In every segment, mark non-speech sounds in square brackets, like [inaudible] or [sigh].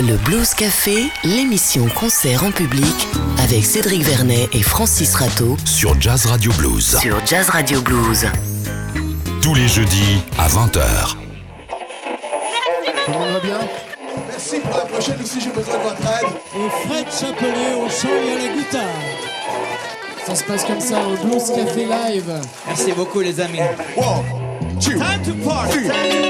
Le Blues Café, l'émission concert en public avec Cédric Vernet et Francis Rateau sur Jazz Radio Blues. sur Jazz Radio Blues. Tous les jeudis à 20h. Tout le monde va bien? Merci pour la prochaine aussi, j'ai besoin de votre aide. et Fred Chapelet au chant et à la guitare. Ça se passe comme ça au Blues Café Live. Merci beaucoup les amis. One, two, Time to party, three, time to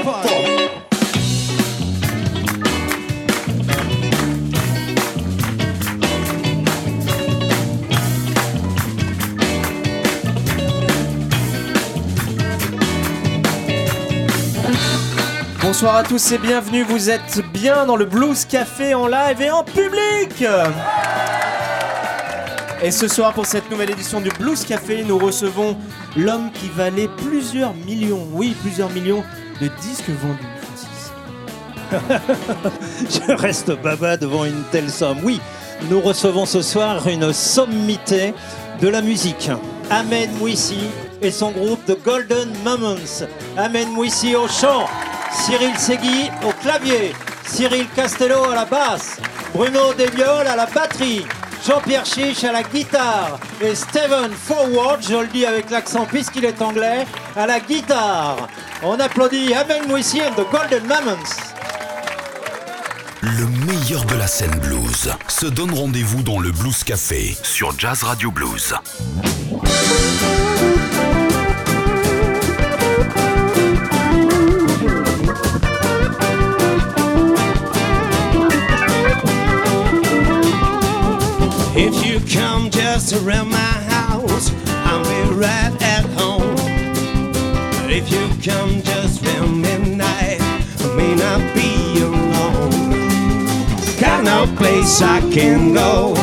Bonsoir à tous et bienvenue, vous êtes bien dans le Blues Café en live et en public Et ce soir pour cette nouvelle édition du Blues Café, nous recevons l'homme qui valait plusieurs millions, oui plusieurs millions de disques vendus. [laughs] Je reste baba devant une telle somme. Oui, nous recevons ce soir une sommité de la musique. Amen Mouissi et son groupe The Golden Moments. Amen Mouissi au chant, Cyril Segui au clavier, Cyril Castello à la basse, Bruno Desvioles à la batterie, Jean-Pierre Chiche à la guitare et Steven Forward, je le dis avec l'accent puisqu'il est anglais, à la guitare. On applaudit Amen Mouissi and The Golden Moments. Le meilleur de la scène blues se donne rendez-vous dans le Blues Café sur Jazz Radio Blues. Just around my house, I'll be right at home. But if you come just around midnight, I may not be alone. Got no place I can go,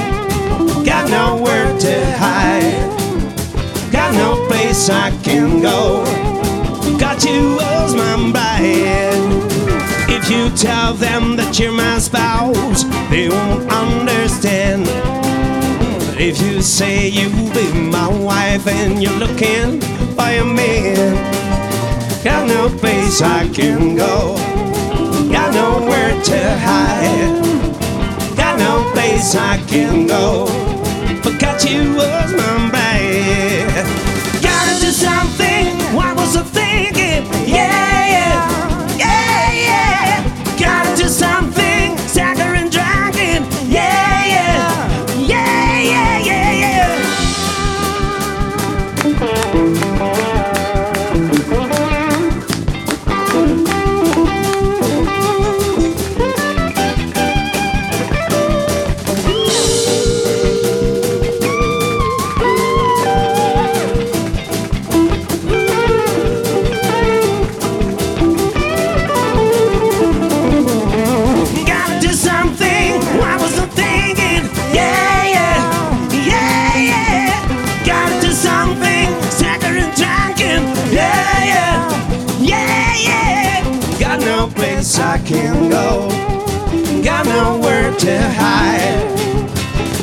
got nowhere to hide. Got no place I can go, got you as my bride. If you tell them that you're my spouse, they won't understand. If you say you'll be my wife and you're looking for a man, got no place I can go, got nowhere to hide, got no place I can go, but got you as my bride. Gotta do something. What was I thinking? Yeah, yeah, yeah, yeah. Gotta do something. Can go. Got nowhere to hide.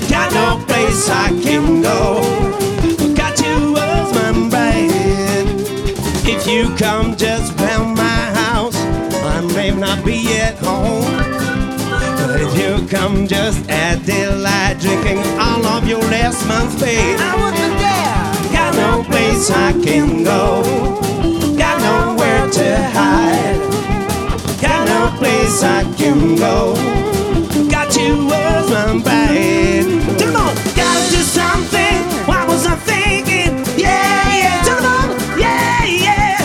Got no place I can go. Got you as my bride. If you come just round my house, I may not be at home. But if you come just at daylight, drinking all of your last month's pay, I wouldn't dare. Got no place I can go. Got nowhere to hide. Place I can go. Got you as my bride. Come on, gotta do something. What was I thinking? Yeah, yeah. Come on, yeah, yeah.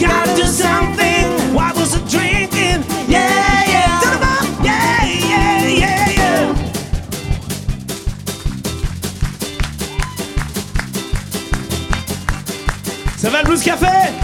Gotta do something. What was I drinking? Yeah, yeah. Come on, yeah, yeah, yeah, yeah. Ça va le Blues Café?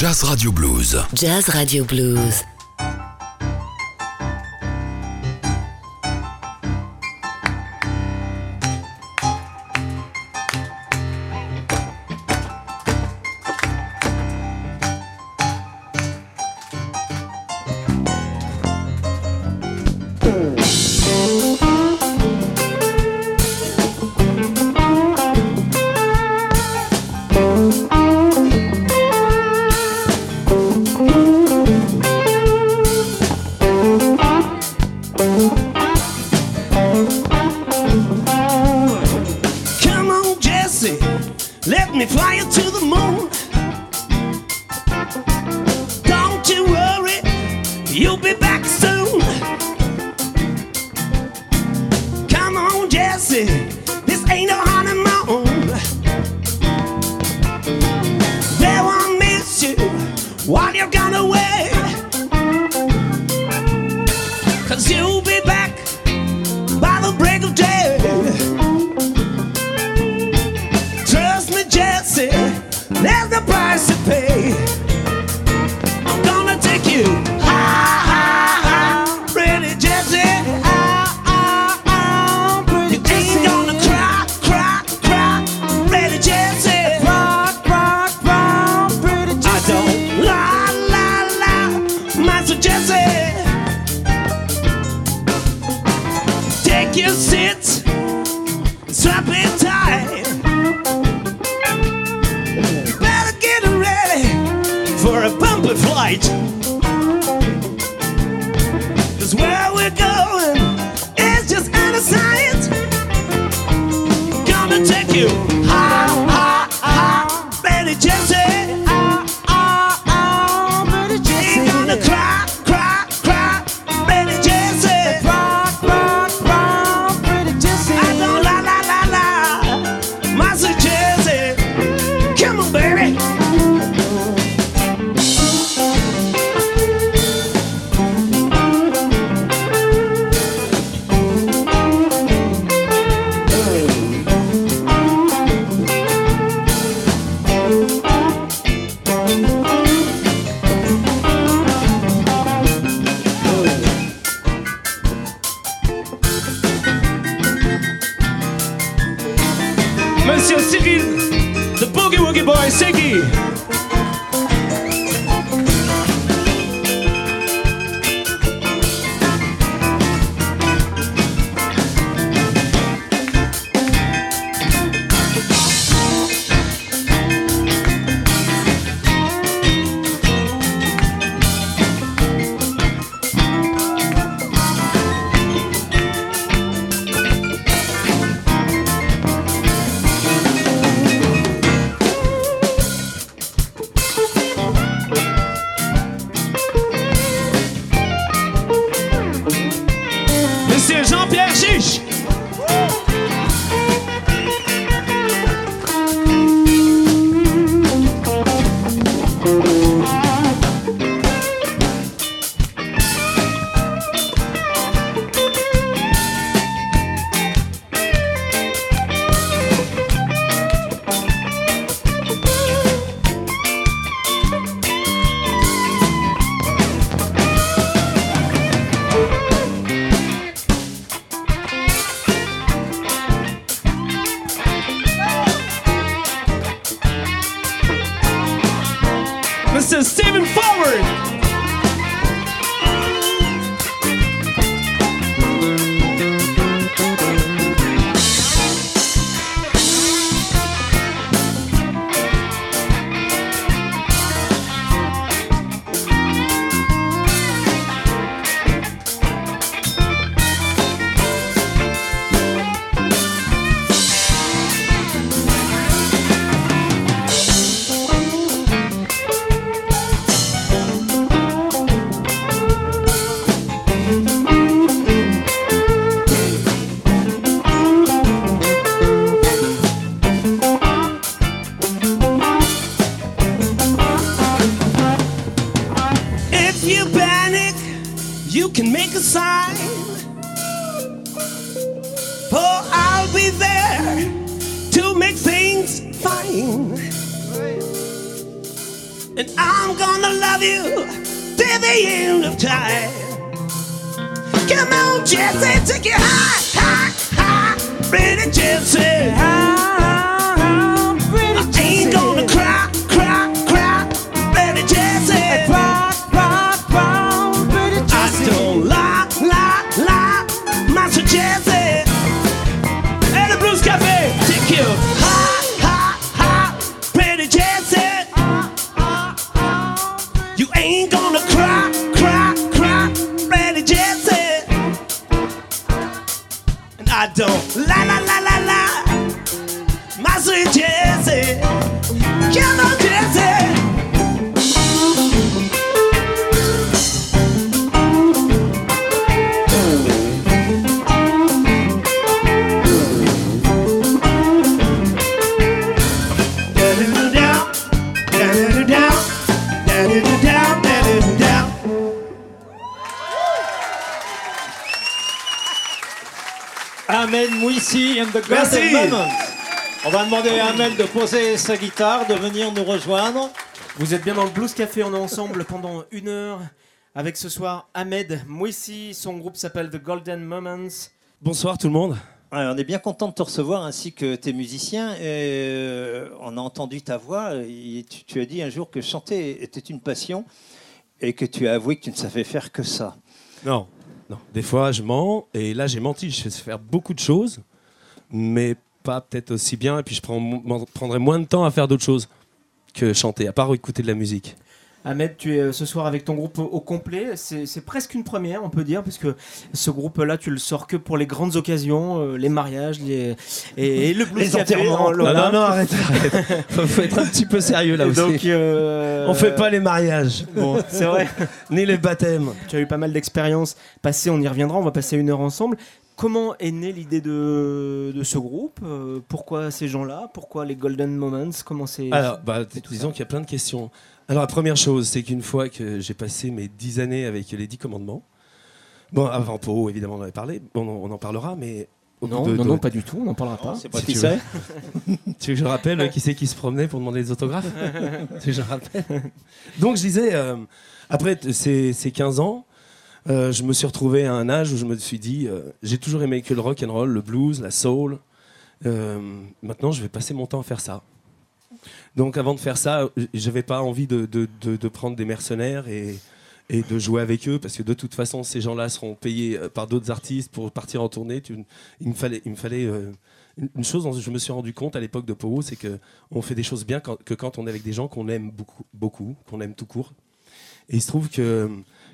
Jazz Radio Blues. Jazz Radio Blues. It says, Saving Forward! Mouissi and the Golden Merci. Moments. On va demander à Ahmed de poser sa guitare, de venir nous rejoindre. Vous êtes bien dans le Blues Café, on est ensemble pendant une heure avec ce soir Ahmed Mouissi, son groupe s'appelle The Golden Moments. Bonsoir tout le monde. Ouais, on est bien content de te recevoir ainsi que tes musiciens. Et, euh, on a entendu ta voix. et tu, tu as dit un jour que chanter était une passion et que tu as avoué que tu ne savais faire que ça. Non, non. Des fois, je mens et là, j'ai menti. Je sais faire beaucoup de choses, mais pas peut-être aussi bien. Et puis, je prends, prendrai moins de temps à faire d'autres choses que chanter, à part écouter de la musique. Ahmed, tu es euh, ce soir avec ton groupe au complet. C'est presque une première, on peut dire, parce que ce groupe-là, tu le sors que pour les grandes occasions, euh, les mariages les... Et, et le Blues [laughs] Les Café. enterrements. en- Non, non, non, arrête, arrête. [laughs] faut, faut être un petit peu sérieux là Et aussi. Donc, euh, On fait pas les mariages, Bon, c'est vrai. [laughs] ni les baptêmes. Tu as eu pas mal d'expériences passées, on y reviendra, on va passer une heure ensemble. Comment est née l'idée de, de ce groupe? Euh, Pourquoi ces gens-là? Pourquoi les Golden Moments? Comment c'est Alors, bah, disons qu'il y a plein de questions. Alors, la première chose, c'est qu'une fois que j'ai passé mes dix années avec les dix commandements, bon, avant Pau, évidemment, on en avait parlé, on en, on en parlera, mais. Non, de- non, de- non, pas du tout, on n'en parlera pas. C'est pas Si qui tu c'est [laughs] Tu veux que je rappelle qui c'est qui se promenait pour demander des autographes? [laughs] Tu veux que je rappelle? Donc je disais, euh, après ces 15 ans, euh, je me suis retrouvé à un âge où je me suis dit, euh, j'ai toujours aimé que le rock and roll, le blues, la soul. Euh, maintenant, je vais passer mon temps à faire ça. Donc avant de faire ça, je n'avais pas envie de, prendre des mercenaires et, de jouer avec eux parce que de toute façon, ces gens-là seront payés par d'autres artistes pour partir en tournée. Il me fallait, une- chose dont je me suis rendu compte à l'époque de Powo, c'est que on fait des choses bien quand- que quand on est avec des gens qu'on aime beaucoup, beaucoup qu'on aime tout court. Et il se trouve que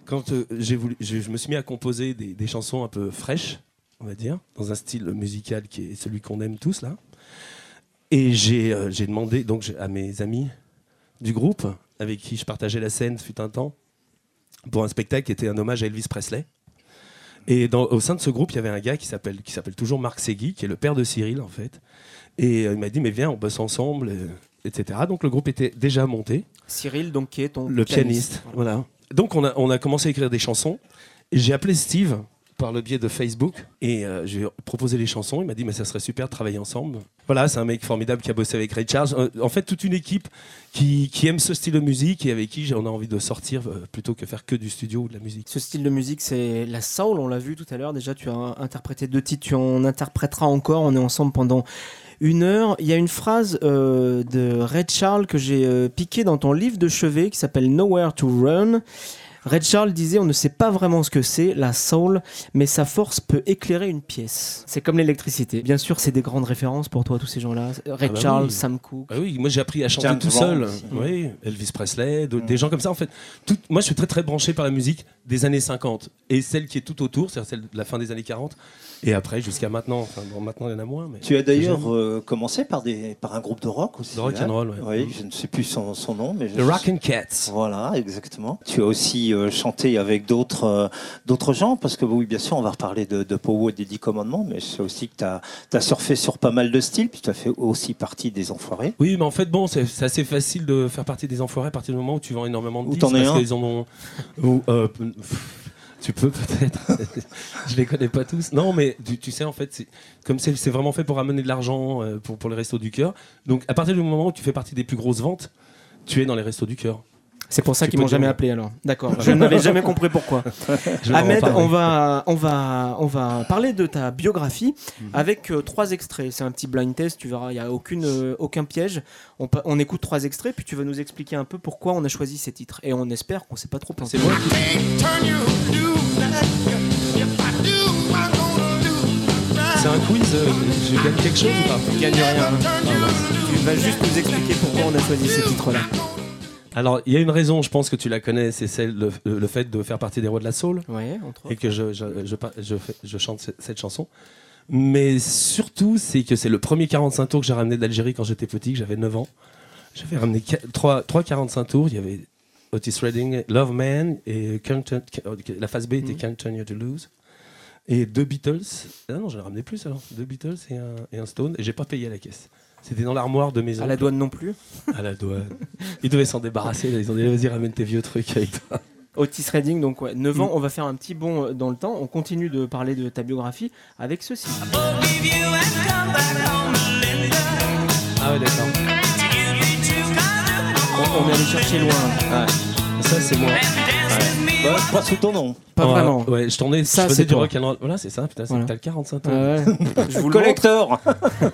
quand euh, j'ai voulu, je, je me suis mis à composer des, des chansons un peu fraîches, on va dire, dans un style musical qui est celui qu'on aime tous là. Et j'ai euh, demandé donc à mes amis du groupe avec qui je partageais la scène fut un temps pour un spectacle qui était un hommage à Elvis Presley. Et dans- au sein de ce groupe, il y avait un gars qui s'appelle qui s'appelle toujours Marc Segui, qui est le père de Cyril en fait. Et euh, il m'a dit mais viens, on bosse ensemble, etc. Donc le groupe était déjà monté Cyril, donc, qui est ton le pianiste. Voilà. Donc on a, on a commencé à écrire des chansons. J'ai appelé Steve par le biais de Facebook et euh, j'ai proposé les chansons. Il m'a dit mais ça serait super de travailler ensemble. Voilà, c'est un mec formidable qui a bossé avec Ray Charles. Euh, en fait, toute une équipe qui, qui aime ce style de musique et avec qui on a envie de sortir euh, plutôt que faire que du studio ou de la musique. Ce style de musique, c'est la soul, on l'a vu tout à l'heure. Déjà, tu as interprété deux titres, tu en interpréteras encore. On est ensemble pendant une heure. Il y a une phrase euh, de Red Charles que j'ai euh, piquée dans ton livre de chevet qui s'appelle Nowhere to Run. Red Charles disait On ne sait pas vraiment ce que c'est, la soul, mais sa force peut éclairer une pièce. C'est comme l'électricité. Bien sûr, c'est des grandes références pour toi, tous ces gens-là. Red Ah bah Charles, oui. Sam Cooke. Ah oui, moi j'ai appris à chanter James tout Brown seul. aussi. Oui, Elvis Presley, de- des gens comme ça. En fait, tout- moi je suis très très branché par la musique des années 50 et celle qui est tout autour, c'est-à-dire celle de la fin des années 40 et après jusqu'à maintenant. Enfin, bon, maintenant il y en a moins. Mais Tu as d'ailleurs euh, commencé par, des, par un groupe de rock aussi. De rock hein and roll, ouais. Oui, je ne sais plus son, son nom, mais je The Rock and Cats. Voilà, exactement. Tu as aussi euh, chanté avec d'autres euh, d'autres gens, parce que oui, bien sûr, on va reparler de, de Powo et des Dix Commandements, mais je sais aussi que tu as, surfé sur pas mal de styles, puis tu as fait aussi partie des Enfoirés. Oui, mais en fait, bon, c'est c'est assez facile de faire partie des enfoirés à partir du moment où tu vends énormément de Où disques. t'en es parce un. qu'ils en ont. pff, Tu peux peut-être. [laughs] je les connais pas tous. Non, mais tu, tu sais, en fait, c'est- comme c'est c'est vraiment fait pour ramener de l'argent euh, pour, pour les restos du cœur. Donc, à partir du moment où tu fais partie des plus grosses ventes, tu es dans les restos du cœur. C'est pour ça Tu qu'ils m'ont jamais appelé alors. D'accord. Je n'avais jamais compris pourquoi. [laughs] Ahmed, on va, on, va, on va parler de ta biographie Mhm. avec euh, trois extraits. C'est un petit blind test, tu verras, il n'y a aucune, euh, aucun piège. On, on écoute trois extraits, puis tu vas nous expliquer un peu pourquoi on a choisi ces titres. Et on espère qu'on s'est pas trop planté. C'est un quiz, euh, je gagne quelque chose ou pas Tu gagnes rien. Tu vas juste nous expliquer pourquoi on a choisi ces titres-là. Alors, il y a une raison, je pense que tu la connais, c'est celle le, le fait de faire partie des rois de la soul Ouais, entre et que je, je, je, par- je fais- je chante ce- cette chanson. Mais surtout, c'est que c'est le premier 45 tours que j'ai ramené d'Algérie quand j'étais petit, que j'avais 9 ans. J'avais ramené 3, 45 tours, il y avait Otis Redding, Love Man et Can't Turn- la phase B était Can't Turn You to Lose. Et deux Beatles. Ah non, j'en ai ramené plus alors. Deux Beatles et un, et un Stone. Et j'ai pas payé à la caisse. C'était dans l'armoire de maison. À la douane non plus. À la douane. Ils devaient s'en débarrasser. Là. Ils ont dit vas-y, ramène tes vieux trucs avec toi. Otis Redding, donc ouais, 9 Mm. ans, on va faire un petit bond euh, dans le temps. On continue de parler de ta biographie avec ceci. Ah ouais, d'accord. On, est allé chercher loin. Ça, c'est moi. Bah, pas sous ton nom. Pas Ouais, vraiment. Ouais, je tournais. Ça, je faisais c'est du rock'n'roll. Voilà, c'est ça. Putain, Voilà. t'as le 45 tours. Ah ouais. [laughs] Je vous le. Collector.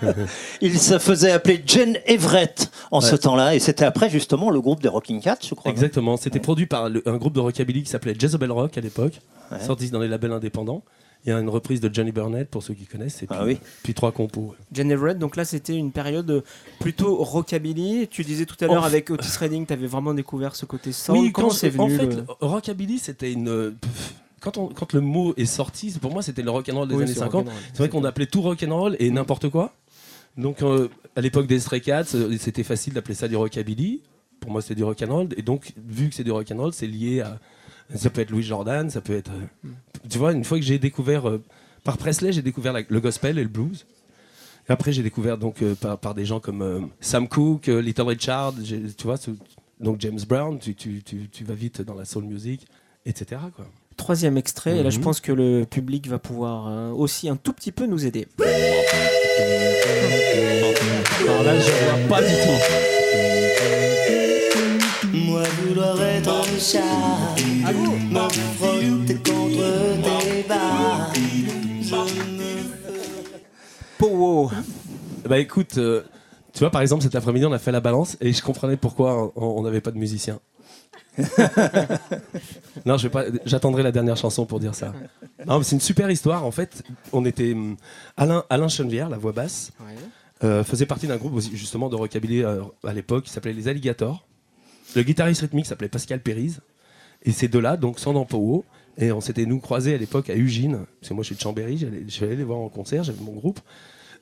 [laughs] Il se faisait appeler Jen Everett en ce temps-là, et c'était après justement le groupe des Rocking Cats, je crois. Exactement. C'était produit par le- un groupe de rockabilly qui s'appelait Jezebel Rock à l'époque, Ouais. sorti dans les labels indépendants. Il y a une reprise de Johnny Burnett pour ceux qui connaissent. Et puis, Ah oui. puis trois compos. Jen Everett, donc là c'était une période plutôt rockabilly. Tu disais tout à l'heure avec Otis Redding, tu avais vraiment découvert ce côté soul. Comment quand c'est venu En fait, le- rockabilly, c'était une. pff, Quand, on- quand le mot est sorti, pour moi, c'était le rock'n'roll des Oui, années c'est 50. rock'n'roll. C'est vrai qu'on appelait tout rock'n'roll et n'importe quoi. Donc, euh, à l'époque des Stray Cats, euh, c'était facile d'appeler ça du rockabilly. Pour moi, c'était du rock'n'roll. Et donc, vu que c'est du rock'n'roll, c'est lié à. Ça peut être Louis Jordan, ça peut être. euh, Tu vois, une fois que j'ai découvert. euh, par Presley, j'ai découvert la- le gospel et le blues. Et après, j'ai découvert donc euh, par, par des gens comme euh, Sam Cooke, euh, Little Richard, tu vois, donc James Brown, tu, tu, tu, tu vas vite dans la soul music, etc. Quoi. Troisième extrait, et là je Mhm. pense que le public va pouvoir euh, aussi un tout petit peu nous aider. Alors là, je vois pas du tout. Moi vouloir être un chat, me frotter contre tes bas. Powo Bah écoute, euh, tu vois, par exemple, cet après-midi, on a fait la balance et je comprenais pourquoi on n'avait pas de musicien. [laughs] non, je vais pas. J'attendrai la dernière chanson pour dire ça. Non, c'est une super histoire. En fait, on était hum, Alain Alain Chenevière, la voix basse, euh, faisait partie d'un groupe justement de rockabilly euh, à l'époque qui s'appelait les Alligators. Le guitariste rythmique s'appelait Pascal Périse. Et ces deux-là, donc, sont dans Powo. Et on s'était, nous, croisés à l'époque à Ugine. Parce que moi, je suis de Chambéry, je suis allé les voir en concert, j'avais mon groupe.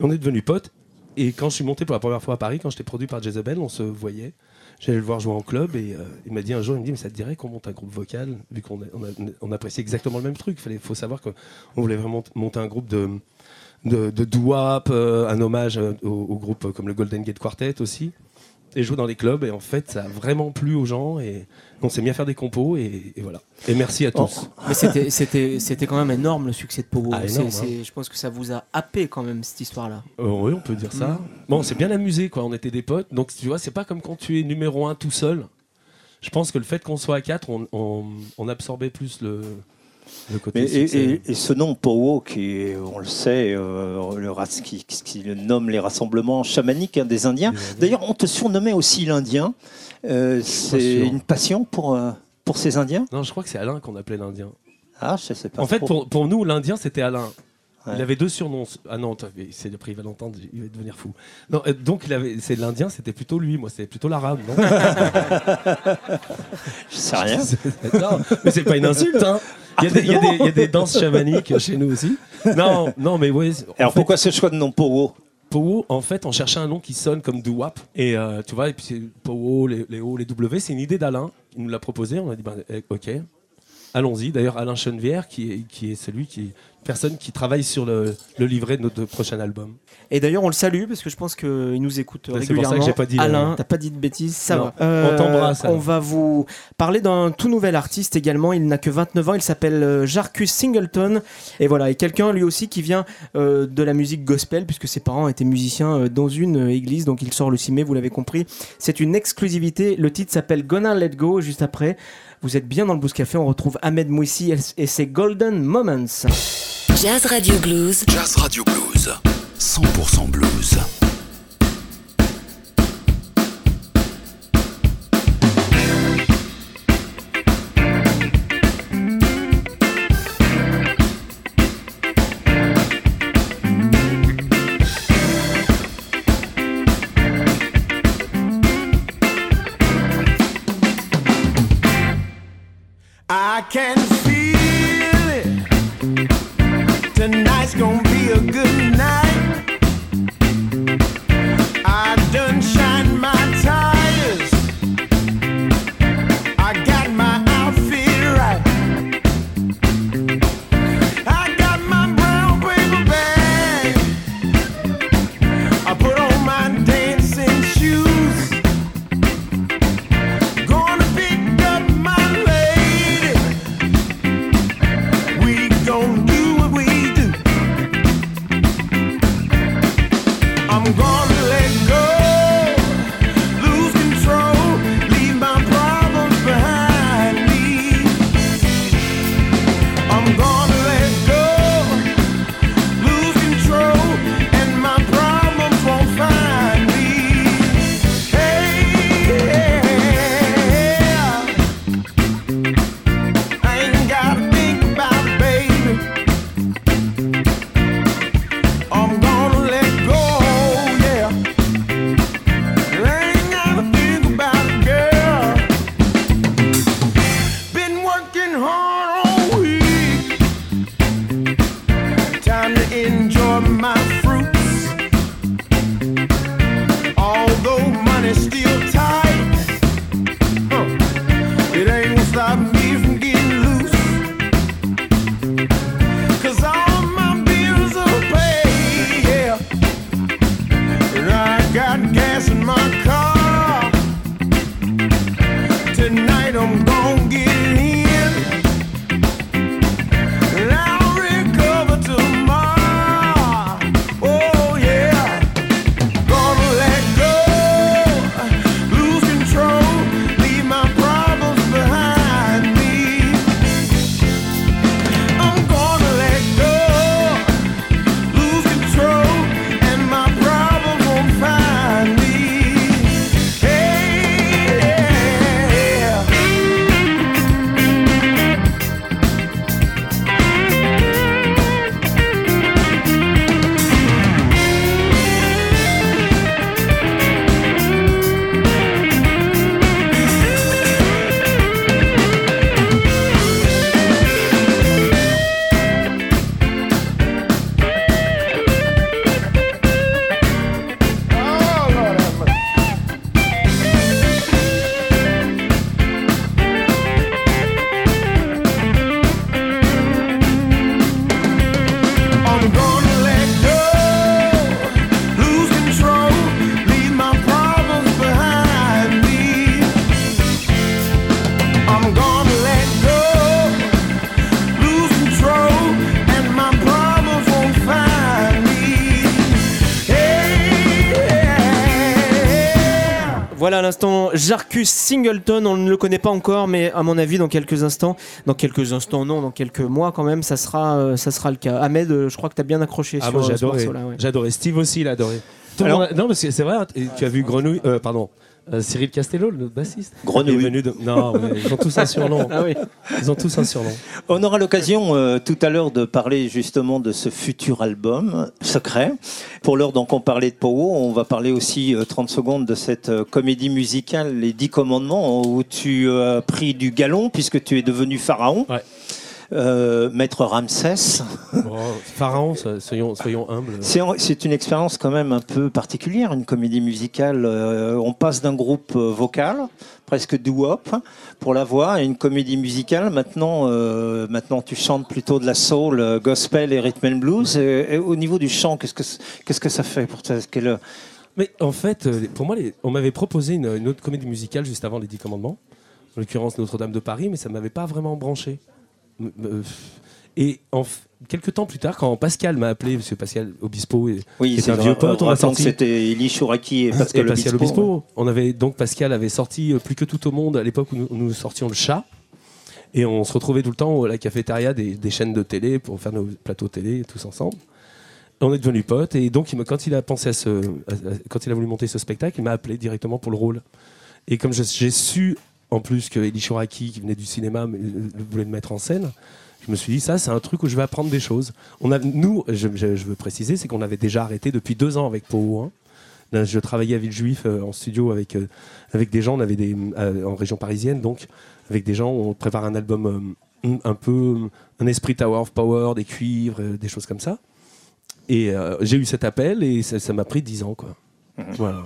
Et on est devenus potes. Et quand je suis monté pour la première fois à Paris, quand j'étais produit par Jezebel, on se voyait. J'allais le voir jouer en club et euh, il m'a dit un jour, il me dit, mais ça te dirait qu'on monte un groupe vocal, vu qu'on a- on, exactement le même truc. Il faut savoir qu'on voulait vraiment monter un groupe de, de, doo-wop, euh, un hommage euh, au, au groupe euh, comme le Golden Gate Quartet aussi. Et jouer dans les clubs. Et en fait, ça a vraiment plu aux gens. Et on s'est mis à faire des compos. Et, et voilà. Et merci à tous. Mais c'était- quand même énorme le succès de Powo. Ah, énorme, c'est- Je pense que ça vous a happé quand même cette histoire-là. Euh, oui, on peut dire ça. Bon, on s'est bien amusé, quoi. On était des potes. Donc, tu vois, c'est pas comme quand tu es numéro un tout seul. Je pense que le fait qu'on soit à quatre, on, on- on absorbait plus le côté. Mais- et, succès. et- et ce nom Powo, qui est, on le sait, euh, le qui, le nomme les rassemblements chamaniques hein, des Indiens. D'ailleurs, on te surnommait aussi l'Indien. Euh, c'est une passion pour, euh, pour ces Indiens? Non, je crois que c'est Alain qu'on appelait l'Indien. Ah, je sais pas. En fait, pour, pour nous, l'Indien, c'était Alain. Ouais. Il avait deux surnoms. Ah non, c'est après il va l'entendre, il va devenir fou. Non, euh, donc il avait, c'est l'Indien, c'était plutôt lui, moi, c'était plutôt l'arabe, non? [laughs] Je sais rien. [laughs] Non, mais c'est pas une insulte, hein. Il y, a des, il y a des- il y a des danses chamaniques chez nous aussi. Non, non, mais oui. Alors pourquoi ce choix de nom Powo Powo, en fait, on cherchait un nom qui sonne comme doo-wop. Et euh, tu vois, et puis Powo, les, les O, les W, c'est une idée d'Alain. Il nous l'a proposé. On a dit, ben, eh, ok, allons-y. D'ailleurs, Alain Chenevière, qui est, qui est celui qui, personne qui travaille sur le, le livret de notre prochain album. Et d'ailleurs, on le salue parce que je pense qu'il nous écoute Bah, c'est pour ça régulièrement. que j'ai pas dit, Alain, euh, t'as pas dit de bêtises, ça Non. va. Euh, On t'embrasse, On Alain. va vous parler d'un tout nouvel artiste également. Il n'a que 29 ans. Il s'appelle euh, Jarcus Singleton. Et voilà, et quelqu'un lui aussi qui vient euh, de la musique gospel puisque ses parents étaient musiciens euh, dans une euh, église. Donc il sort le 6 mai, vous l'avez compris. C'est une exclusivité. Le titre s'appelle Gonna Let Go. Juste après, vous êtes bien dans le Blues Café. On retrouve Ahmed Mouissi et ses Golden Moments. Jazz Radio Blues. Jazz Radio Blues. 100% blues. Singleton, on ne le connaît pas encore, mais à mon avis dans quelques instants, dans quelques instants non, dans quelques mois quand même, ça sera, euh, ça sera le cas. Ahmed, euh, je crois que tu as bien accroché Ah, sur euh, ce j'adorais. morceau-là, ouais. J'adorais. Steve aussi, il a adoré. Tout le Alors- Non, parce que c'est vrai, et tu as vu Grenouille. euh, pardon. Euh, Cyril Castello, le bassiste. Grenouille. De- Non, mais ils ont tous un surnom. Ah oui. Ils ont tous un surnom. On aura l'occasion euh, tout à l'heure de parler justement de ce futur album secret. Pour l'heure donc on parlait de Powo, on va parler aussi euh, 30 secondes de cette euh, comédie musicale Les Dix Commandements où tu as pris du galon puisque tu es devenu pharaon. Ouais. Euh, Maître Ramsès. Bon, Pharaon, so- soyons, soyons humbles. C'est une expérience quand même un peu particulière, une comédie musicale. Euh, on passe d'un groupe euh, vocal, presque doo-wop, pour la voix, à une comédie musicale. Maintenant, euh, maintenant tu chantes plutôt de la soul, gospel et rhythm and blues. Et, et au niveau du chant, qu'est-ce que qu'est-ce que ça fait pour toi? Mais en fait, pour moi, les- on m'avait proposé une, une autre comédie musicale juste avant les Dix Commandements, en l'occurrence Notre-Dame de Paris, mais ça ne m'avait pas vraiment branché. Euh, Et en quelques temps plus tard, quand Pascal m'a appelé, Monsieur Pascal Obispo, et, Oui, qui est c'est un vieux pote, on a que sorti. C'était Elie Chouraki et Pascal, et Pascal Obispo. Obispo. On avait donc Pascal avait sorti euh, plus que tout au monde à l'époque où nous, sortions le chat. Et on se retrouvait tout le temps à la cafétéria des, des chaînes de télé pour faire nos plateaux télé tous ensemble. On est devenus potes et donc quand il a pensé à ce, à- à- quand il a voulu monter ce spectacle, il m'a appelé directement pour le rôle. Et comme j'ai su en plus que Elie Chouraki, qui venait du cinéma, euh, voulait me mettre en scène, je me suis dit ça c'est un truc où je vais apprendre des choses. On a, nous, je, je- je veux préciser, c'est qu'on avait déjà arrêté depuis deux ans avec Pau 1. Là, je travaillais à Villejuif euh, en studio avec, euh, avec des gens, on avait des, euh, en région parisienne, donc avec des gens, on prépare un album un peu, un esprit Tower of Power, des cuivres, des choses comme ça. Et j'ai eu cet appel et ça m'a pris dix ans. Quoi. Voilà.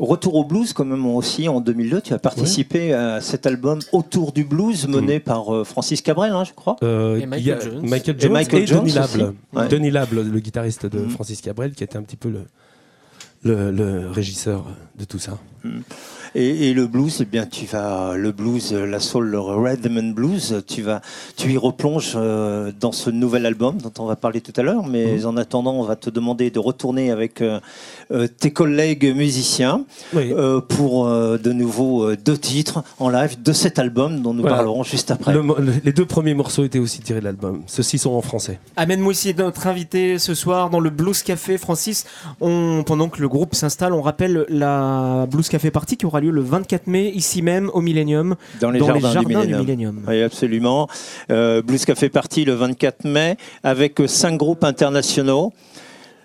Retour au blues, quand même aussi en 2002, tu as participé à cet album Autour du blues mené par euh, Francis Cabrel, hein, je crois. Euh, Et Michael a Jones. Michael Et Jones et, Michael Jones Denis. Lable. Ouais. Denis Lable, le guitariste de Mhm. Francis Cabrel, qui était un petit peu le, le, le régisseur de tout ça. Et, et le blues, eh bien, tu vas le blues, la soul, le rhythm and blues, tu vas, tu y replonges euh, dans ce nouvel album dont on va parler tout à l'heure. Mais en attendant, on va te demander de retourner avec euh, euh, tes collègues musiciens Oui. euh, pour euh, de nouveau euh, deux titres en live de cet album dont nous Voilà. parlerons juste après. Le mo- le- les deux premiers morceaux étaient aussi tirés de l'album. Ceux-ci sont en français. Moussi est notre invité ce soir dans le Blues Café. Francis, on, pendant que le groupe s'installe, on rappelle la Blues Café Party qui aura lieu le 24 mai, ici même, au Millennium, dans les dans jardins, les jardins du Millennium. Oui, absolument. Euh, Blues Café Party le 24 mai avec cinq groupes internationaux.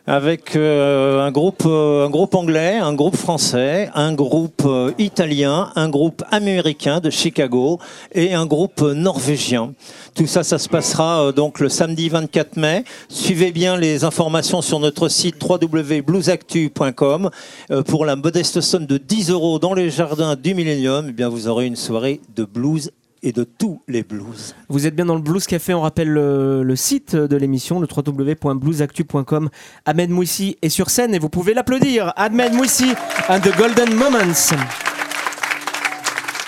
Avec euh, un, groupe, euh, un groupe anglais, un groupe français, un groupe euh, italien, un groupe américain de Chicago et un groupe norvégien. Tout ça, ça se passera euh, donc le samedi 24 mai. Suivez bien les informations sur notre site www.bluesactu.com. Euh, pour la modeste somme de 10 euros dans les jardins du Millennium, eh bien, vous aurez une soirée de blues et de tous les blues. Vous êtes bien dans le Blues Café, on rappelle le, le site de l'émission, le www.bluesactu.com. Ahmed Moussi est sur scène et vous pouvez l'applaudir. Ahmed Moussi and the Golden Moments.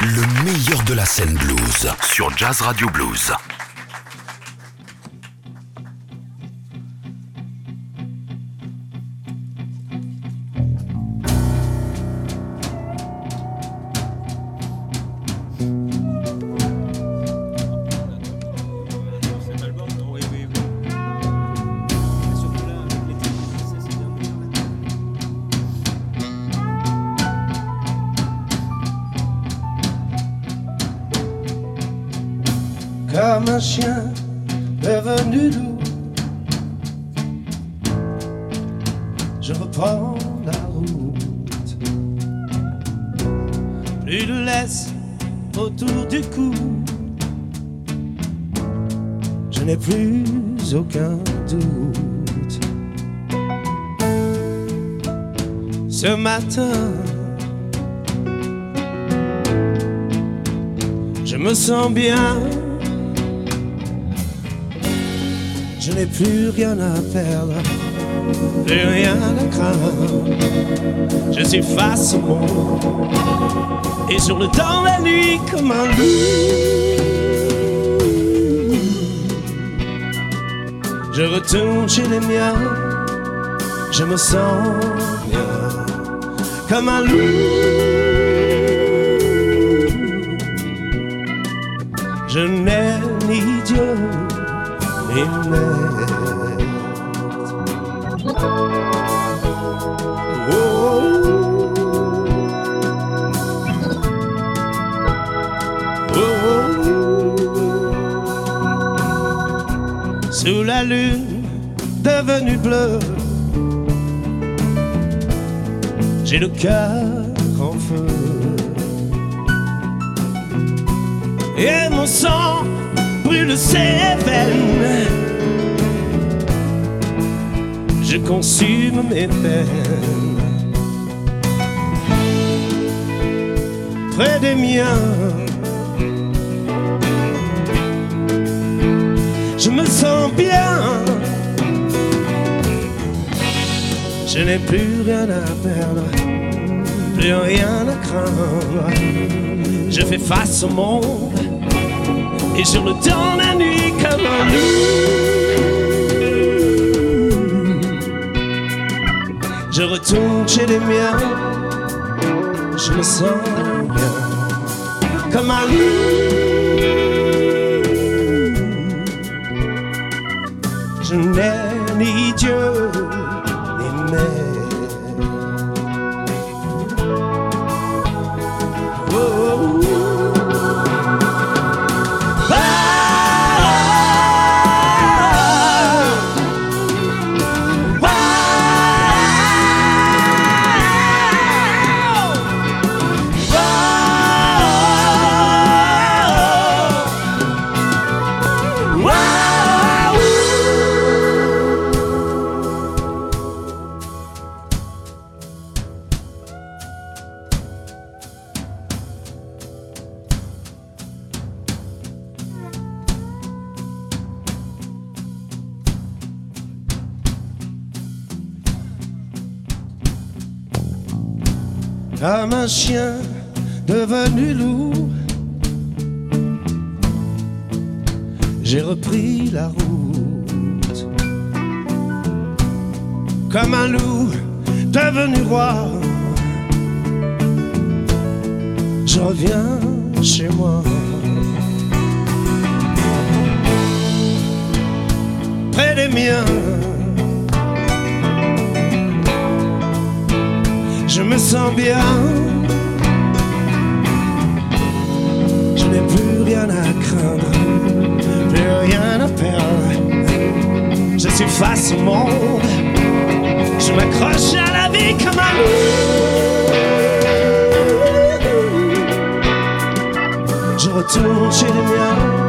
Le meilleur de la scène blues sur Jazz Radio Blues. Comme un chien devenu loup. Je reprends la route. Plus de laisse autour du cou. Je n'ai plus aucun doute. Ce matin, je me sens bien. Je n'ai plus rien à perdre, plus rien à craindre. Je suis face au monde et sur le temps la nuit comme un loup. Je retourne chez les miens, je me sens bien comme un loup. Je n'ai ni Dieu Sous la lune devenue bleue, j'ai le cœur en feu. Et mon sang brûle ses veines. Je consume mes peines. Près des miens. Je me sens bien. Je n'ai plus rien à perdre, plus rien à craindre. Je fais face au monde et le temps la nuit comme un loup. Je retourne chez les miens, je me sens bien comme un loup. Je n'ai ni Dieu rien à craindre, plus rien à perdre. Je suis face au monde, je m'accroche à la vie comme un loup. Je retourne chez les miens,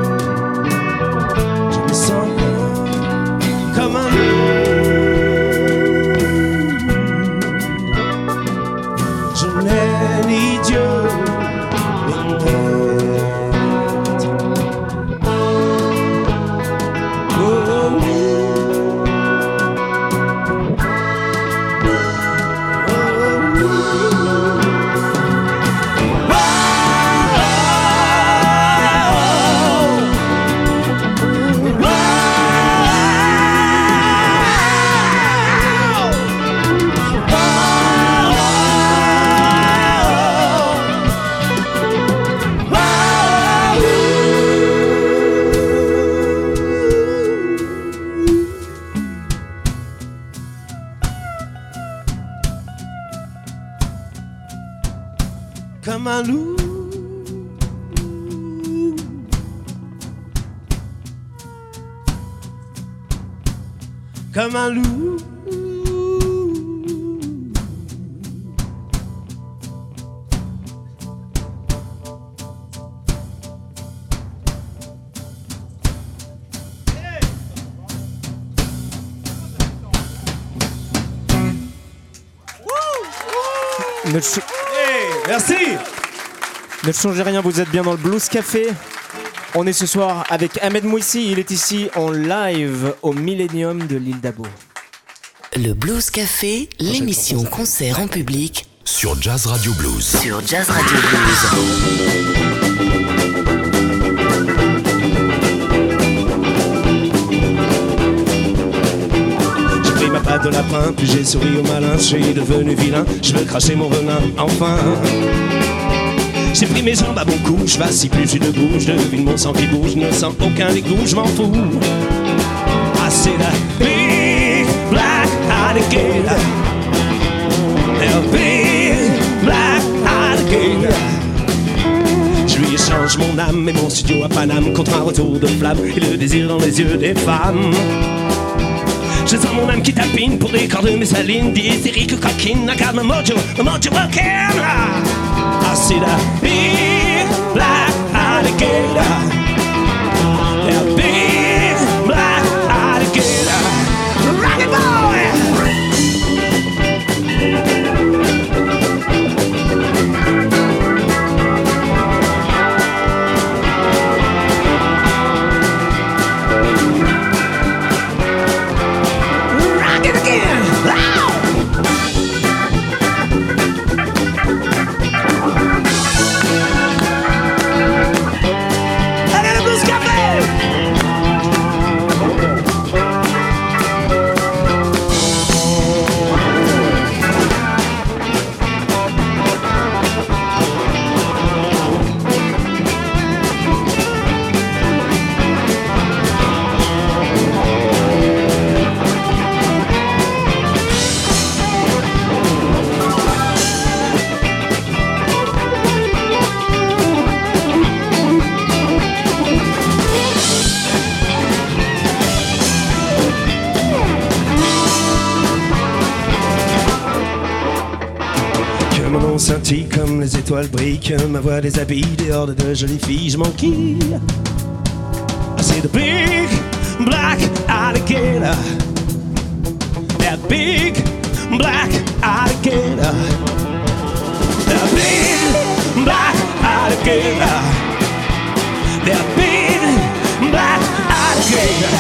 changez rien, vous êtes bien dans le Blues Café. On est ce soir avec Ahmed Mouissi, il est ici en live au Millennium de l'île d'Abo. Le Blues Café, l'émission concert en public Sur Jazz Radio Blues. sur Jazz Radio Blues. J'ai pris ma patte de lapin, puis j'ai souri au malin. Je suis devenu vilain, je veux cracher mon venin, enfin. J'ai pris mes jambes à bon coup, je vacille plus, je suis debout, je devine mon sang qui bouge, ne sens aucun dégoût, je m'en fous. Ah, c'est la big black alligator. La big black alligator. Je lui échange mon âme et mon studio à Paname contre un retour de flamme et le désir dans les yeux des femmes. Je sens mon âme qui tapine pour des cordes messalines, des hystériques coquines. I mojo, my mojo. I see the big black alligator. Scintille comme les étoiles briques, ma voix déshabille des hordes de jolies filles, je m'enquille. I see the big black alligator. That big black alligator. That big black alligator. That big black alligator.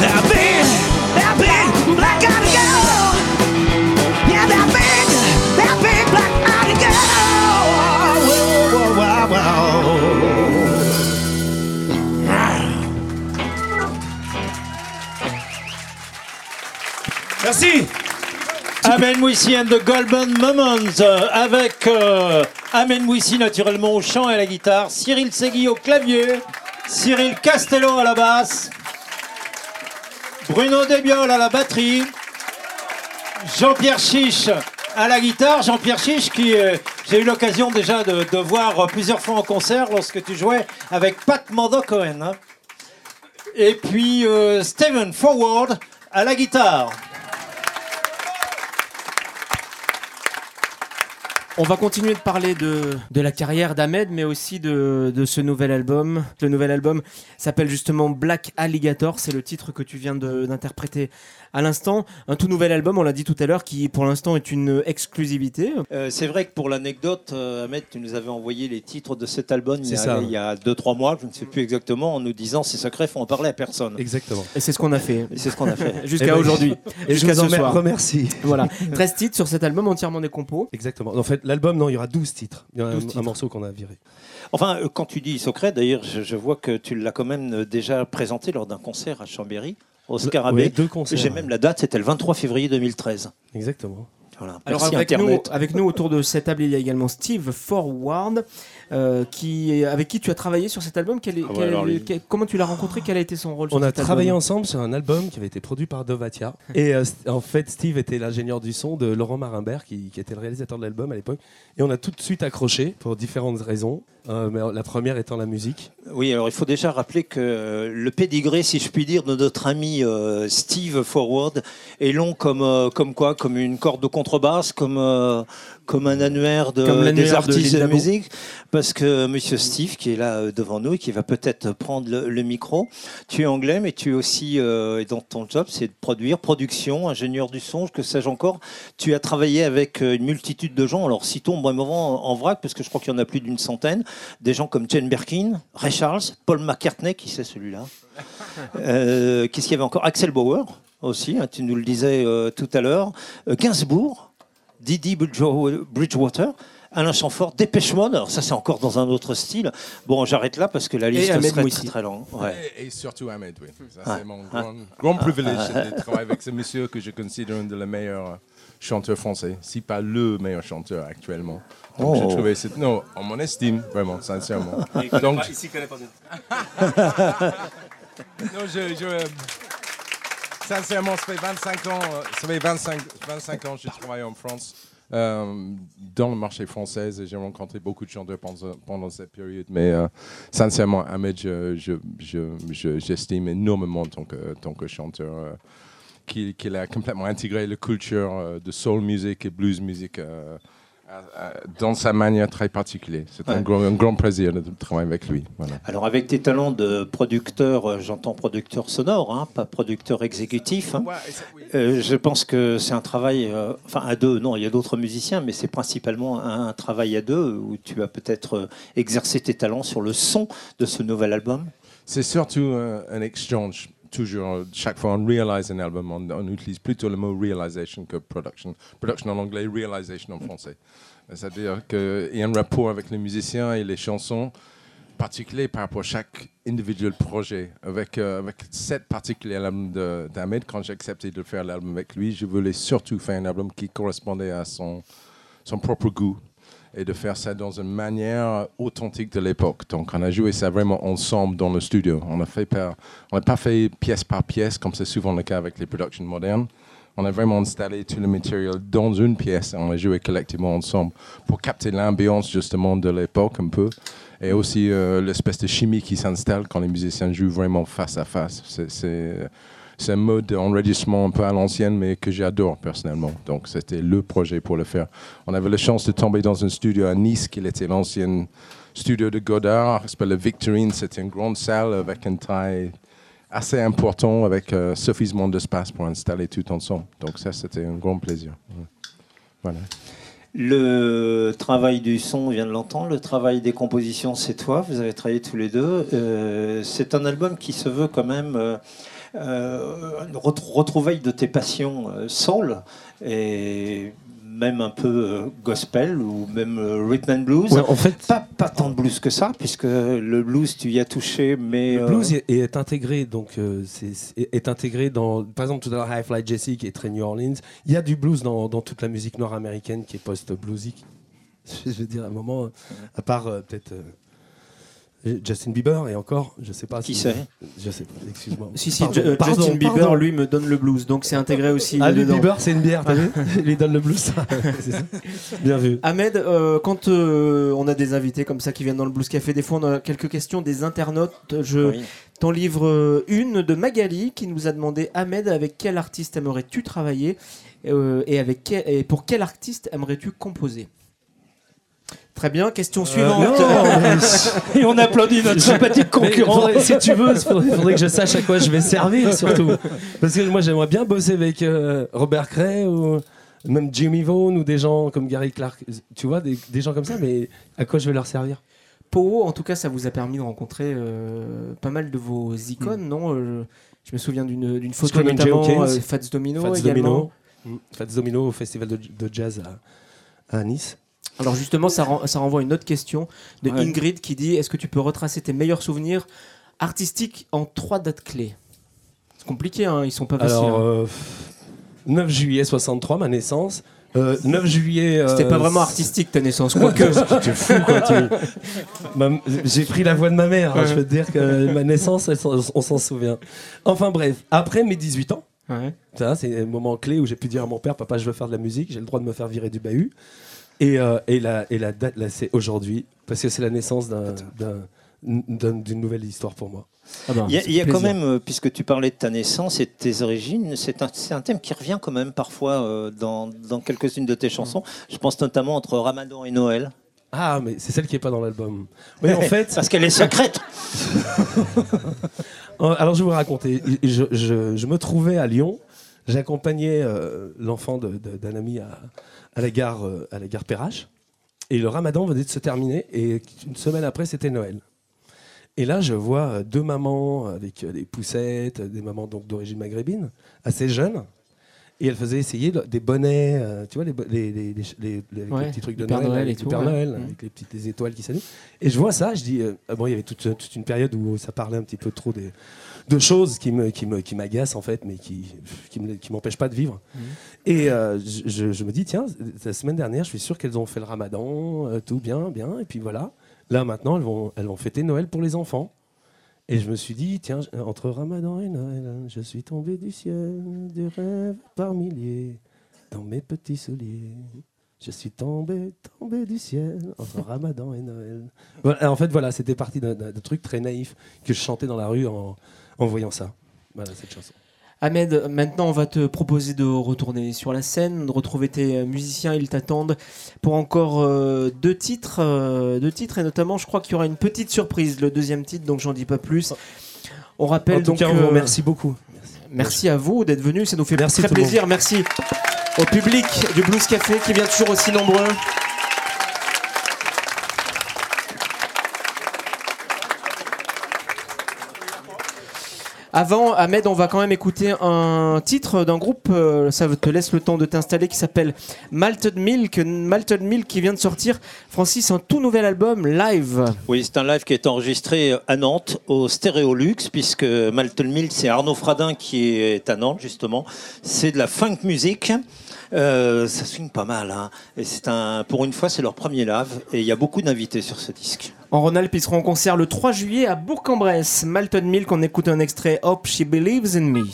That big, Amen Mouissi and the Golden Moments euh, avec euh, Amen Mouissi naturellement au chant et à la guitare, Cyril Segui au clavier, Cyril Castello à la basse, Bruno Desbiol à la batterie, Jean-Pierre Chiche à la guitare. Jean-Pierre Chiche qui euh, j'ai eu l'occasion déjà de, voir plusieurs fois en concert lorsque tu jouais avec Pat Mordocohen. hein. Et puis Steven Forward à la guitare. On va continuer de parler de, de la carrière d'Ahmed, mais aussi de, de ce nouvel album. Le nouvel album s'appelle justement Black Alligator. C'est le titre que tu viens d'interpréter à l'instant. Un tout nouvel album, on l'a dit tout à l'heure, qui pour l'instant est une exclusivité. Euh, c'est vrai que pour l'anecdote, euh, Ahmed, tu nous avais envoyé les titres de cet album il y a- il y a 2-3 mois, je ne sais plus exactement, en nous disant c'est secret, faut en parler à personne. Exactement. Et c'est ce qu'on a fait. Et c'est ce qu'on a fait. [laughs] Eh Jusqu'à ben, aujourd'hui. [laughs] Et je Jusqu'à vous en ce soir. remercie. Voilà. [laughs] 13 titres sur cet album entièrement des compos. Exactement. En fait, l'album, non, il y aura 12 titres. Il y a un, 12 un titres. morceau qu'on a viré. Enfin, euh, quand tu dis secret, d'ailleurs, je, je vois que tu l'as quand même déjà présenté lors d'un concert à Chambéry, au Scarabée. Oui, deux concerts. J'ai même la date, c'était le 23 février 2013. Exactement. Voilà. Alors Merci avec nous, Internet. avec nous autour de cette table, il y a également Steve Forward, euh, qui, avec qui tu as travaillé sur cet album. Quel est- Ah ouais, quel- alors lui. quel- comment tu l'as rencontré? Quel a été son rôle sur On a cet travaillé album ensemble sur un album qui avait été produit par Dovatia. [laughs] Et euh, en fait, Steve était l'ingénieur du son de Laurent Marimbert, qui, qui était le réalisateur de l'album à l'époque. Et on a tout de suite accroché pour différentes raisons. Euh, la première étant la musique. Oui, alors il faut déjà rappeler que euh, le pédigré, si je puis dire, de notre ami euh, Steve Forward est long comme, euh, comme quoi? Comme une corde de contrebasse, comme, euh, comme un annuaire de, Comme des de artistes de, la musique. Parce que Monsieur Steve, qui est là devant nous et qui va peut-être prendre le, le micro, tu es anglais, mais tu es aussi, euh, et dans ton job, c'est de produire, production, ingénieur du son, que sais-je encore. Tu as travaillé avec une multitude de gens, alors citons vraiment en vrac, parce que je crois qu'il y en a plus d'une centaine, des gens comme Jane Birkin, Ray Charles, Paul McCartney, qui c'est celui-là Euh, Qu'est-ce qu'il y avait encore Axel Bauer aussi, hein, tu nous le disais euh, tout à l'heure, Euh, Gainsbourg, Didi Bridgewa- Bridgewater. Alain Chamfort, Dépêche Mode, alors ça c'est encore dans un autre style. Bon, j'arrête là parce que la liste Ahmed serait très, très longue. Ouais. Et, et surtout Ahmed, oui. Ça, Ah. c'est mon Ah. grand, grand privilège Ah. de travailler avec ce monsieur que je considère un des meilleurs chanteurs français, si pas le meilleur chanteur actuellement. Donc, Oh. j'ai trouvé cette... Non, en mon estime, vraiment, sincèrement. [laughs] Donc, [laughs] non, je... je, euh, sincèrement, ça fait 25 ans, euh, ça fait 25, 25 ans que je travaille en France. euh, dans le marché français, et j'ai rencontré beaucoup de chanteurs pendant, pendant cette période. Mais euh, sincèrement, Ahmed, je- je- je- je- j'estime énormément en tant que, en tant que chanteur euh, qu'il qu'il a complètement intégré la culture euh, de soul music et blues music euh, dans sa manière très particulière. C'est un, Ouais. grand, un grand plaisir de travailler avec lui. Voilà. Alors avec tes talents de producteur, euh, j'entends producteur sonore, hein, pas producteur exécutif. hein, euh, je pense que c'est un travail, euh, enfin à deux, non, il y a d'autres musiciens, mais c'est principalement un, un travail à deux où tu as peut-être euh, exercé tes talents sur le son de ce nouvel album. C'est surtout euh, un exchange. Toujours, chaque fois on réalise un album, on, utilise plutôt le mot realization que production. Production en anglais, realization en français. C'est-à-dire qu'il y a un rapport avec les musiciens et les chansons particulier par rapport à chaque individuel projet. Avec, euh, avec cette particulière album d'Ahmed, quand j'ai accepté de faire l'album avec lui, je voulais surtout faire un album qui correspondait à son, son propre goût et de faire ça dans une manière authentique de l'époque. Donc on a joué ça vraiment ensemble dans le studio. On n'a pas fait pièce par pièce comme c'est souvent le cas avec les productions modernes. On a vraiment installé tout le matériel dans une pièce on a joué collectivement ensemble pour capter l'ambiance justement de l'époque un peu et aussi euh, l'espèce de chimie qui s'installe quand les musiciens jouent vraiment face à face. C'est- C'est un mode d'enregistrement un peu à l'ancienne, mais que j'adore personnellement. Donc c'était le projet pour le faire. On avait la chance de tomber dans un studio à Nice, qui était l'ancien studio de Godard, qui s'appelle le Victorine. C'était une grande salle avec une taille assez important, avec euh, suffisamment d'espace pour installer tout ensemble. Donc ça, c'était un grand plaisir. Voilà. Le travail du son, on vient de l'entendre. Le travail des compositions, c'est toi. Vous avez travaillé tous les deux. Euh, c'est un album qui se veut quand même euh, une ret- retrouvaille de tes passions euh, soul et même un peu euh, gospel ou même euh, rhythm and blues. Ouais, en fait, Pas, pas tant de blues que ça, puisque le blues, tu y as touché, mais... le euh, blues est, est intégré, donc euh, est intégré dans, par exemple, tout à l'heure High Fly Jesse qui est très New Orleans. Il y a du blues dans, dans toute la musique nord-américaine qui est post-bluesy. [laughs] Je veux dire, à un moment, à part euh, peut-être euh, Justin Bieber et encore, je sais pas. Qui si- c'est Je sais pas. Excuse-moi. Si, si, Pardon, euh, pardon, Justin Bieber, pardon. lui, me donne le blues, donc c'est intégré aussi Ah, lui, dedans. Bieber, c'est une bière, t'as vu Il lui donne le blues. [laughs] C'est ça. Bien vu. Ahmed, euh, quand euh, on a des invités comme ça qui viennent dans le Blues Café, des fois on a quelques questions des internautes. Je oui. t'en livre une de Magali qui nous a demandé Ahmed, avec quel artiste aimerais-tu travailler euh, et, avec quel- et pour quel artiste aimerais-tu composer? Très bien, question suivante. Euh, non, [laughs] Et on applaudit notre sympathique concurrent. faudrait- si tu veux, il faudrait, faudrait que je sache à quoi je vais servir surtout. Parce que moi j'aimerais bien bosser avec euh, Robert Cray ou même Jimmy Vaughan ou des gens comme Gary Clark. Tu vois, des, des gens comme ça, mais à quoi je vais leur servir? Poho, en tout cas, ça vous a permis de rencontrer euh, pas mal de vos icônes, non Euh, Je me souviens d'une photo notamment euh, Fats Domino Fats également. Domino. Mm. Fats Domino au festival de, de jazz à, à Nice. Alors justement, ça, ren- ça renvoie à une autre question de Ouais. Ingrid qui dit Est-ce que tu peux retracer tes meilleurs souvenirs artistiques en trois dates clés? C'est compliqué, hein, ils sont pas faciles. Alors, hein. euh, 9 juillet 63, ma naissance. Euh, 9 juillet. euh, C'était pas vraiment artistique ta naissance, quoique. [laughs] Tu es fou quoi. tu- J'ai pris la voix de ma mère. hein, je peux te dire que ma naissance, elle on s'en souvient. Enfin bref, après mes 18 ans, Ouais. c'est un moment clé où j'ai pu dire à mon père, papa, je veux faire de la musique, j'ai le droit de me faire virer du bahut. Et, euh, et, la, et la date, là, c'est aujourd'hui, parce que c'est la naissance d'un- d'un- d'un- d'une nouvelle histoire pour moi. Ah ben, Il y a, c'est il y a quand même, euh, puisque tu parlais de ta naissance et de tes origines, c'est un, c'est un thème qui revient quand même parfois euh, dans, dans quelques-unes de tes chansons. Je pense notamment entre Ramadan et Noël. Ah, mais c'est celle qui est pas dans l'album. Oui, en [laughs] fait, Parce qu'elle est secrète. [laughs] Alors je vais vous raconter. Je, je- je me trouvais à Lyon. J'accompagnais euh, l'enfant d'un ami à, à la gare euh, à la gare Perrache. Et le Ramadan venait de se terminer. Et une semaine après, c'était Noël. Et là, je vois euh, deux mamans avec euh, des poussettes, des mamans donc d'origine maghrébine, assez jeunes. Et elles faisaient essayer des bonnets, euh, tu vois, les, Ouais, petits trucs de Noël, Noël avec et du tout, Père ouais. Noël, avec les petites les étoiles qui s'allument. Et je vois ça, je dis, euh, ah bon, il y avait toute, toute une période où ça parlait un petit peu trop des, de choses qui me qui me qui m'agacent en fait, mais qui qui me- qui m'empêchent pas de vivre. Et euh, je, me dis tiens, la semaine dernière, je suis sûr qu'elles ont fait le Ramadan, euh, tout bien, bien, et puis voilà. Là maintenant, elles vont elles vont fêter Noël pour les enfants. Et je me suis dit tiens, entre Ramadan et Noël, je suis tombé du ciel, du rêve par milliers, dans mes petits souliers. Je suis tombé, tombé du ciel entre Ramadan et Noël. Voilà, en fait, voilà, c'était parti d'un truc très naïf que je chantais dans la rue en, en voyant ça. Voilà cette chanson. Ahmed, maintenant on va te proposer de retourner sur la scène, de retrouver tes musiciens, ils t'attendent pour encore euh, deux titres, euh, deux titres et notamment je crois qu'il y aura une petite surprise, le deuxième titre, donc j'en dis pas plus. On rappelle En tout donc. cas, on vous euh, remercie beaucoup. Merci à vous d'être venus, ça nous fait Merci très plaisir. Merci au public du Blues Café qui vient toujours aussi nombreux. Avant, Ahmed, on va quand même écouter un titre d'un groupe, euh, ça te laisse le temps de t'installer, qui s'appelle Malted Milk. Malted Milk qui vient de sortir, Francis, un tout nouvel album live. Oui, c'est un live qui est enregistré à Nantes au Stéréolux, puisque Malton Mill, c'est Arnaud Fradin qui est à Nantes, justement. C'est de la funk music. Euh, ça swing pas mal. Hein. Et c'est un, pour une fois, c'est leur premier live. Et il y a beaucoup d'invités sur ce disque. En Rhône-Alpes, ils seront en concert le 3 juillet à Bourg-en-Bresse. Malton Milk, on écoute un extrait Hope She Believes in Me.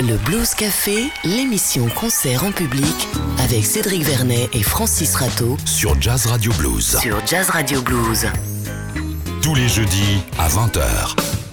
Le Blues Café, l'émission concert en public avec Cédric Vernet et Francis Rateau Sur Jazz Radio Blues. sur Jazz Radio Blues. Tous les jeudis à 20h.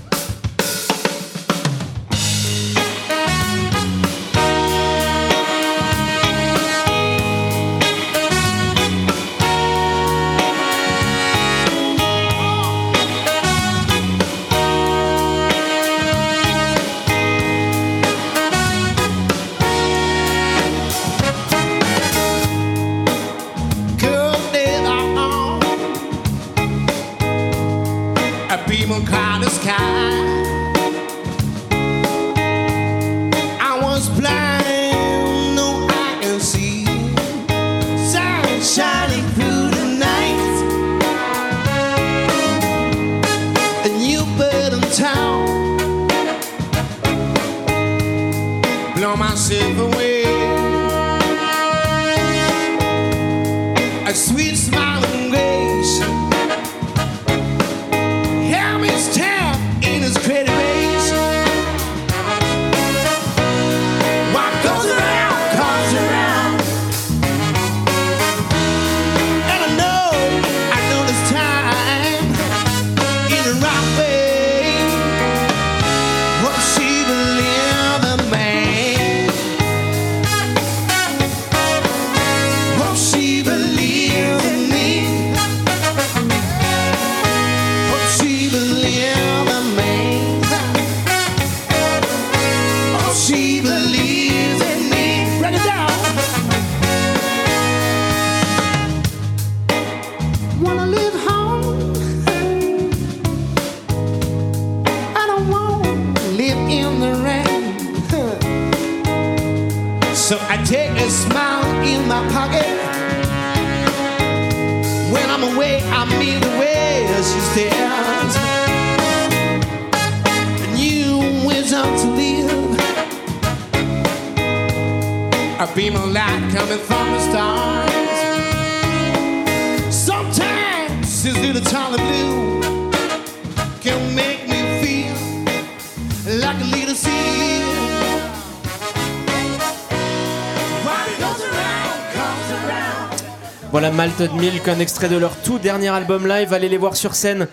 Un extrait de leur tout dernier album live. Allez les voir sur scène.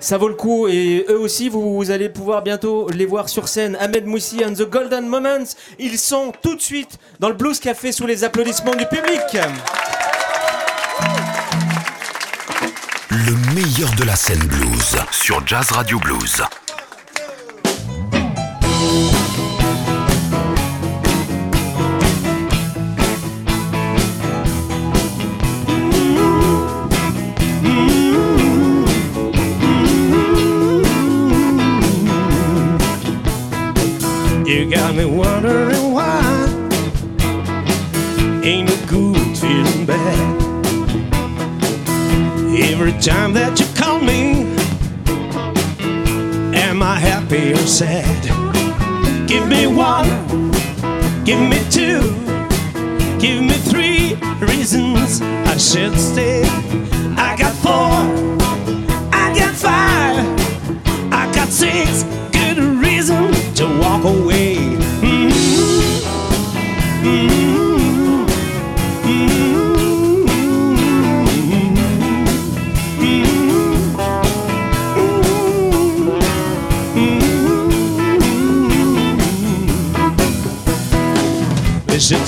Ça vaut le coup et eux aussi, vous, vous allez pouvoir bientôt les voir sur scène. Ahmed Moussi and the Golden Moments, ils sont tout de suite dans le Blues Café sous les applaudissements du public. Le meilleur de la scène blues sur Jazz Radio Blues. Time that you call me, am I happy or sad? Give me one, give me two, give me three reasons I should stay. I got four, I got five, I got six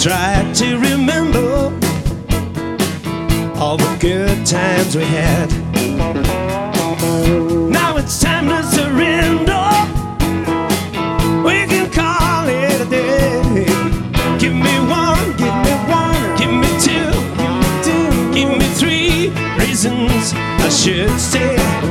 Try to remember all the good times we had. Now it's time to surrender. We can call it a day. Give me one, give me one, give me two, give me three reasons I should stay.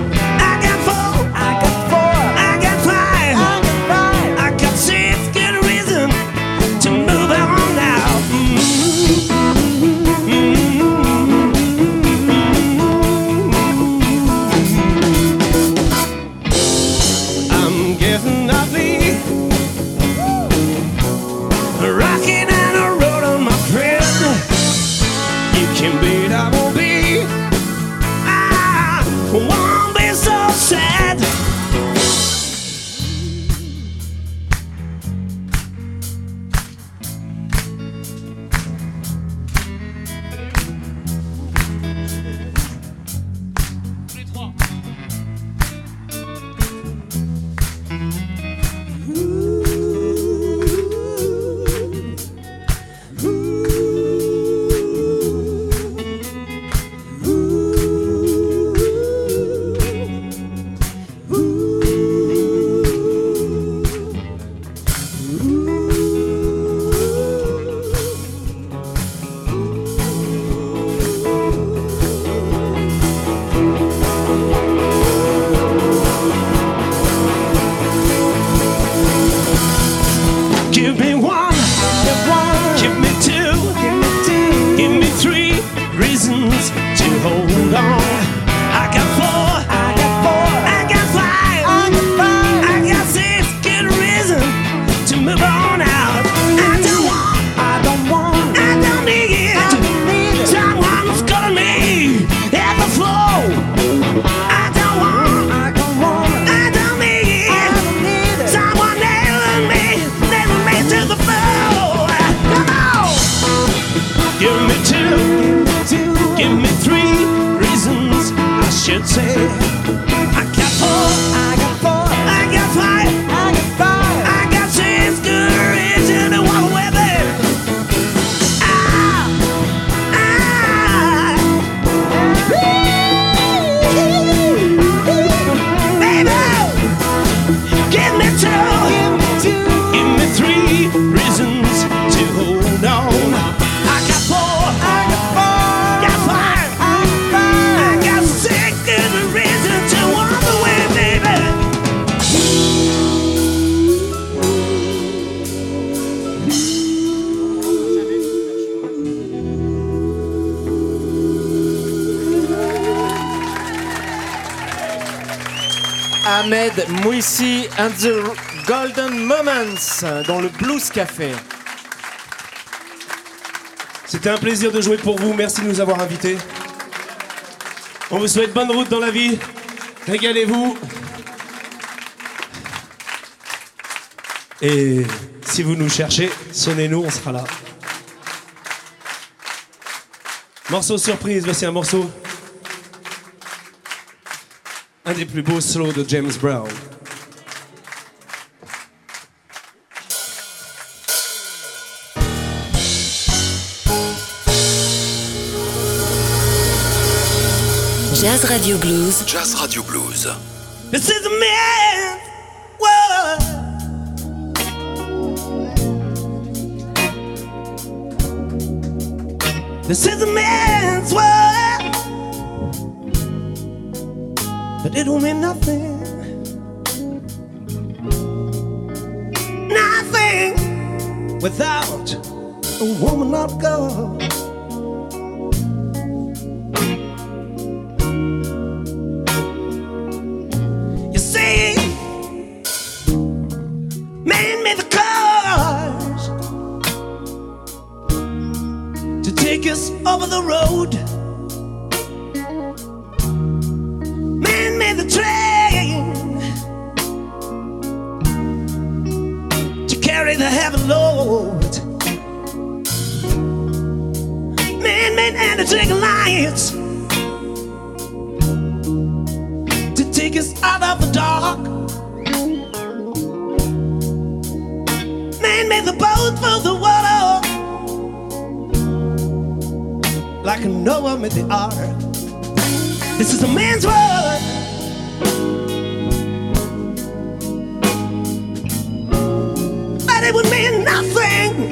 Ahmed Mouissi and the Golden Moments dans le Blues Café. C'était un plaisir de jouer pour vous. Merci de nous avoir invités. On vous souhaite bonne route dans la vie. Régalez-vous. Et si vous nous cherchez, sonnez-nous, on sera là. Morceau surprise, voici un morceau. Un des plus beaux slows de James Brown. Jazz Radio Blues. Jazz Radio Blues. This is a man's world. This is a man's world. But it don't mean nothing. Nothing without a woman of God. Take us out of the dark. Man made the boat for the water, like Noah made the ark. This is a man's world. But it would mean nothing.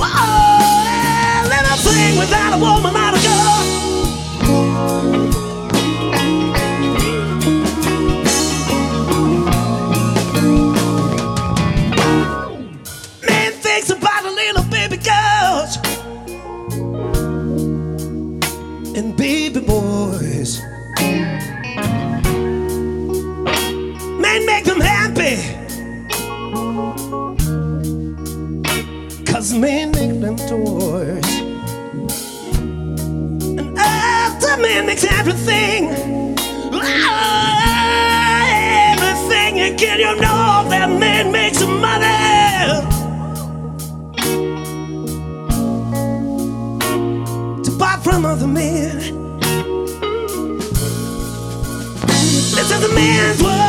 Whoa, little thing without a woman or a girl. Makes everything. Everything you get, you know that man makes money. to buy from other men. This is a man's world.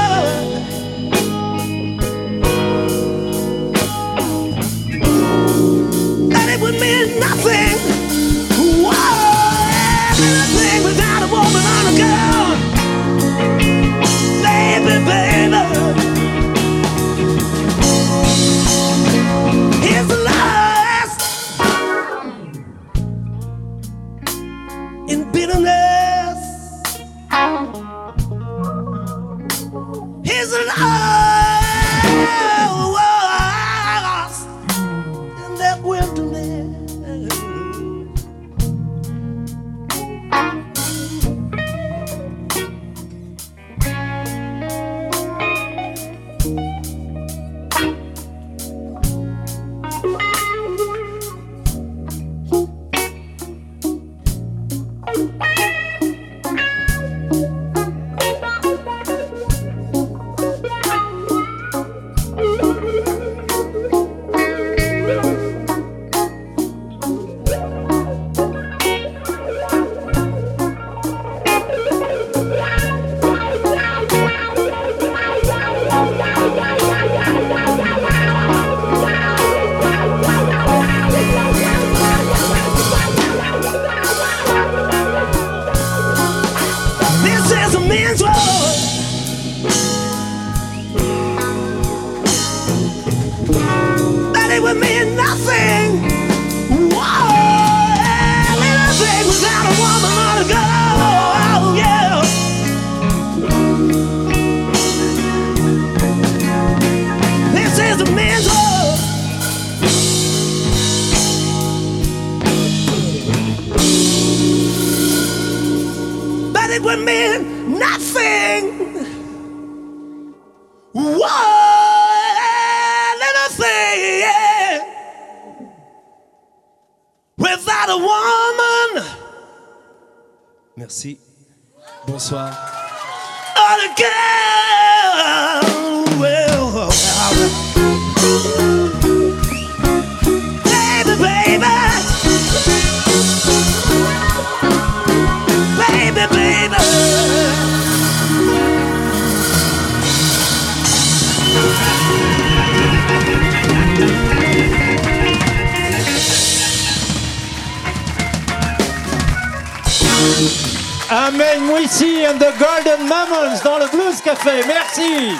Amen Mouissi and the Golden Mammons dans le Blues Café. Merci.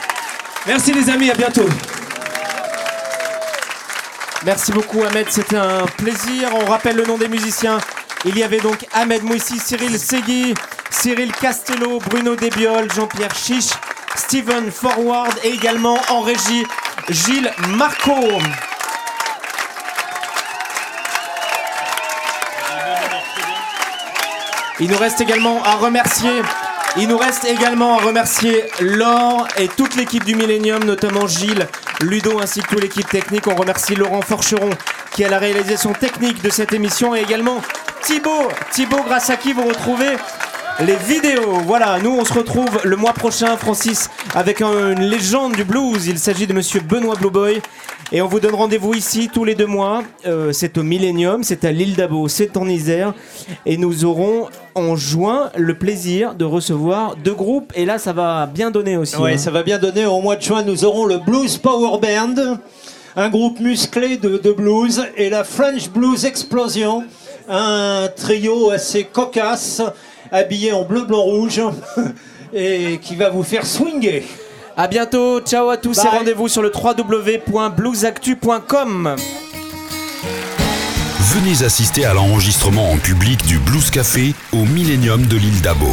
Merci les amis, à bientôt. Merci beaucoup Ahmed, c'était un plaisir. On rappelle le nom des musiciens. Il y avait donc Ahmed Mouissi, Cyril Segui, Cyril Castello, Bruno Desbiol, Jean-Pierre Chiche, Steven Forward et également en régie Gilles Marco. Il nous reste également à remercier. Il nous reste également à remercier Laure et toute l'équipe du Millennium, notamment Gilles, Ludo ainsi que toute l'équipe technique. On remercie Laurent Forcheron qui a la réalisation technique de cette émission et également Thibaut. Thibaut, grâce à qui vous retrouvez? Les vidéos. Voilà, nous on se retrouve le mois prochain, Francis, avec un- une légende du blues. Il s'agit de monsieur Benoît Blueboy. Et on vous donne rendez-vous ici tous les deux mois. Euh, c'est au Millennium, c'est à l'île d'Abo, c'est en Isère. Et nous aurons en juin le plaisir de recevoir deux groupes. Et là, ça va bien donner aussi. Oui, hein. ça va bien donner. Au mois de juin, nous aurons le Blues Power Band, un groupe musclé de, de blues, et la French Blues Explosion, un trio assez cocasse, habillé en bleu, blanc, rouge, [laughs] et qui va vous faire swinger. À bientôt, ciao à tous et rendez-vous sur le www.bluesactu.com. Venez assister à l'enregistrement en public du Blues Café au Millennium de l'île d'Abo.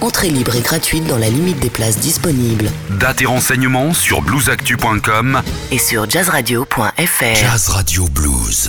Entrée libre et gratuite dans la limite des places disponibles. Date et renseignements sur bluesactu.com. Et sur jazzradio.fr. Jazz Radio Blues.